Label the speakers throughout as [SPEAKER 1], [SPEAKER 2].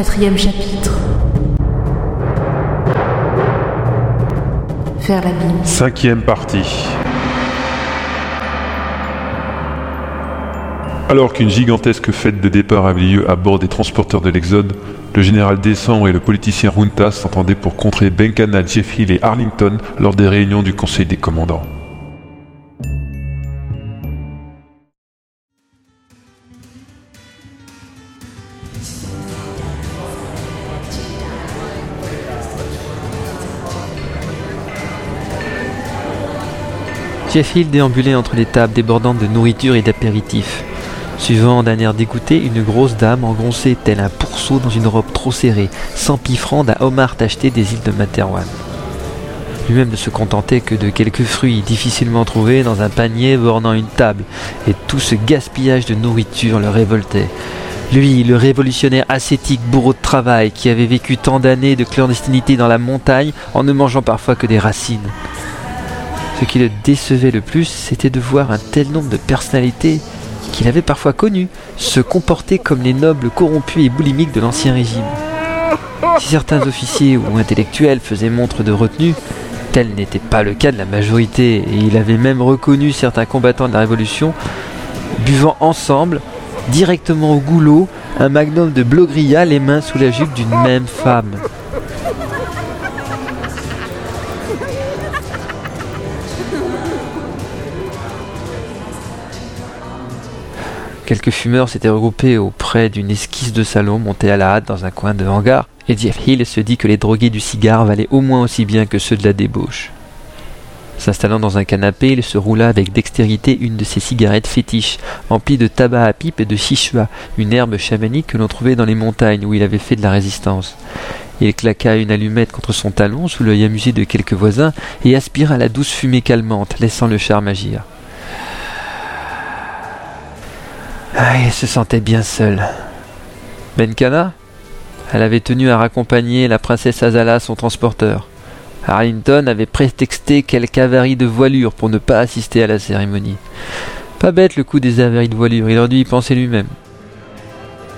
[SPEAKER 1] Quatrième chapitre. Faire.
[SPEAKER 2] Cinquième partie. Alors qu'une gigantesque fête de départ avait lieu à bord des transporteurs de l'Exode, le général Descend et le politicien Runta s'entendaient pour contrer Benkana, Jeff Hill et Arlington lors des réunions du Conseil des commandants.
[SPEAKER 3] Jeff déambulait entre les tables débordantes de nourriture et d'apéritifs. Suivant d'un air dégoûté, une grosse dame engoncée tel un pourceau dans une robe trop serrée, s'empiffrant d'un homard tacheté des îles de Materwan. Lui-même ne se contentait que de quelques fruits difficilement trouvés dans un panier bornant une table, et tout ce gaspillage de nourriture le révoltait. Lui, le révolutionnaire ascétique bourreau de travail, qui avait vécu tant d'années de clandestinité dans la montagne en ne mangeant parfois que des racines. Ce qui le décevait le plus, c'était de voir un tel nombre de personnalités qu'il avait parfois connues se comporter comme les nobles corrompus et boulimiques de l'Ancien Régime. Si certains officiers ou intellectuels faisaient montre de retenue, tel n'était pas le cas de la majorité, et il avait même reconnu certains combattants de la Révolution buvant ensemble, directement au goulot, un magnum de blogria les mains sous la jupe d'une même femme. Quelques fumeurs s'étaient regroupés auprès d'une esquisse de salon montée à la hâte dans un coin de hangar, et Jeff Hill se dit que les drogués du cigare valaient au moins aussi bien que ceux de la débauche. S'installant dans un canapé, il se roula avec dextérité une de ses cigarettes fétiches, emplies de tabac à pipe et de chichua, une herbe chamanique que l'on trouvait dans les montagnes où il avait fait de la résistance. Il claqua une allumette contre son talon sous l'œil amusé de quelques voisins et aspira la douce fumée calmante, laissant le charme agir. Ah, il se sentait bien seul. Benkana Elle avait tenu à raccompagner la princesse Azala, son transporteur. Arlington avait prétexté quelques avaries de voilure pour ne pas assister à la cérémonie. Pas bête le coup des avaries de voilure, il aurait dû y penser lui-même.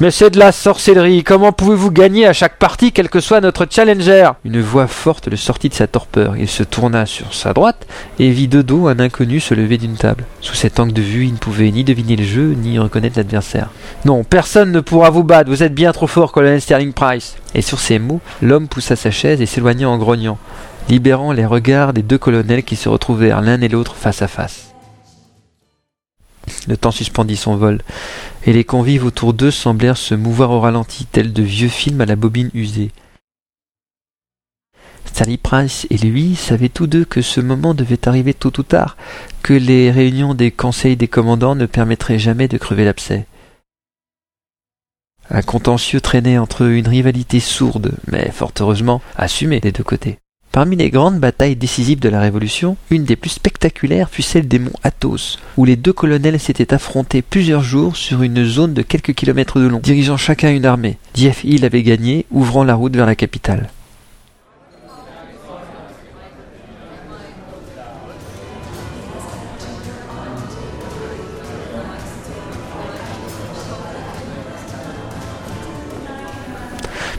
[SPEAKER 3] Mais c'est de la sorcellerie, comment pouvez-vous gagner à chaque partie quel que soit notre challenger? Une voix forte le sortit de sa torpeur. Il se tourna sur sa droite et vit de dos un inconnu se lever d'une table. Sous cet angle de vue, il ne pouvait ni deviner le jeu, ni reconnaître l'adversaire. Non, personne ne pourra vous battre, vous êtes bien trop fort, colonel Sterling Price. Et sur ces mots, l'homme poussa sa chaise et s'éloigna en grognant, libérant les regards des deux colonels qui se retrouvèrent l'un et l'autre face à face. Le temps suspendit son vol, et les convives autour d'eux semblèrent se mouvoir au ralenti, tels de vieux films à la bobine usée. Stanley Price et lui savaient tous deux que ce moment devait arriver tôt ou tard, que les réunions des conseils des commandants ne permettraient jamais de crever l'abcès. Un contentieux traînait entre une rivalité sourde, mais fort heureusement assumée des deux côtés. Parmi les grandes batailles décisives de la Révolution, une des plus spectaculaires fut celle des monts Athos, où les deux colonels s'étaient affrontés plusieurs jours sur une zone de quelques kilomètres de long, dirigeant chacun une armée. Jeff Hill avait gagné, ouvrant la route vers la capitale.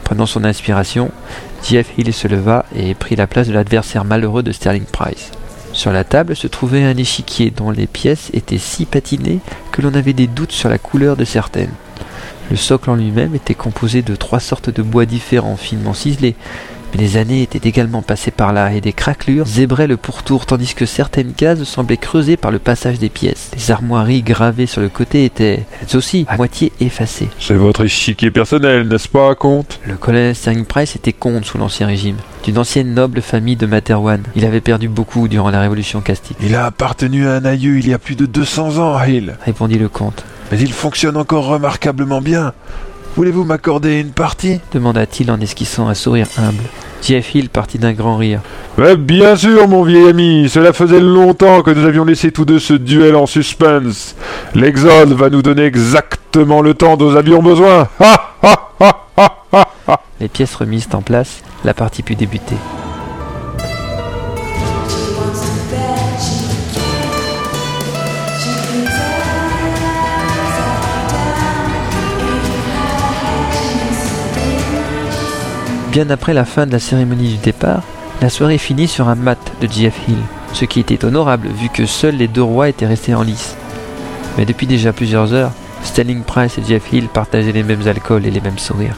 [SPEAKER 3] Prenant son inspiration, Jeff Hill se leva et prit la place de l'adversaire malheureux de Sterling Price. Sur la table se trouvait un échiquier dont les pièces étaient si patinées que l'on avait des doutes sur la couleur de certaines. Le socle en lui-même était composé de trois sortes de bois différents, finement ciselés, mais les années étaient également passées par là et des craquelures zébraient le pourtour tandis que certaines cases semblaient creusées par le passage des pièces. Les armoiries gravées sur le côté étaient, elles aussi, à moitié effacées.
[SPEAKER 2] C'est votre échiquier personnel, n'est-ce pas, comte?
[SPEAKER 3] Le colonel Sterling Price était comte sous l'Ancien Régime, d'une ancienne noble famille de Materwan. Il avait perdu beaucoup durant la Révolution castique,
[SPEAKER 2] Il a appartenu à un aïeux il y a plus de 200 ans, Hill.
[SPEAKER 3] répondit le comte.
[SPEAKER 2] Mais il fonctionne encore remarquablement bien. Voulez-vous m'accorder une partie
[SPEAKER 4] demanda-t-il en esquissant un sourire humble. Jeff Hill partit d'un grand rire.
[SPEAKER 2] Bien sûr, mon vieil ami, cela faisait longtemps que nous avions laissé tous deux ce duel en suspense. L'Exode va nous donner exactement le temps dont nous avions besoin. Ha, ha, ha, ha, ha, ha.
[SPEAKER 4] Les pièces remises en place, la partie put débuter. Bien après la fin de la cérémonie du départ, la soirée finit sur un mat de Jeff Hill, ce qui était honorable vu que seuls les deux rois étaient restés en lice. Mais depuis déjà plusieurs heures, Stanley Price et Jeff Hill partageaient les mêmes alcools et les mêmes sourires.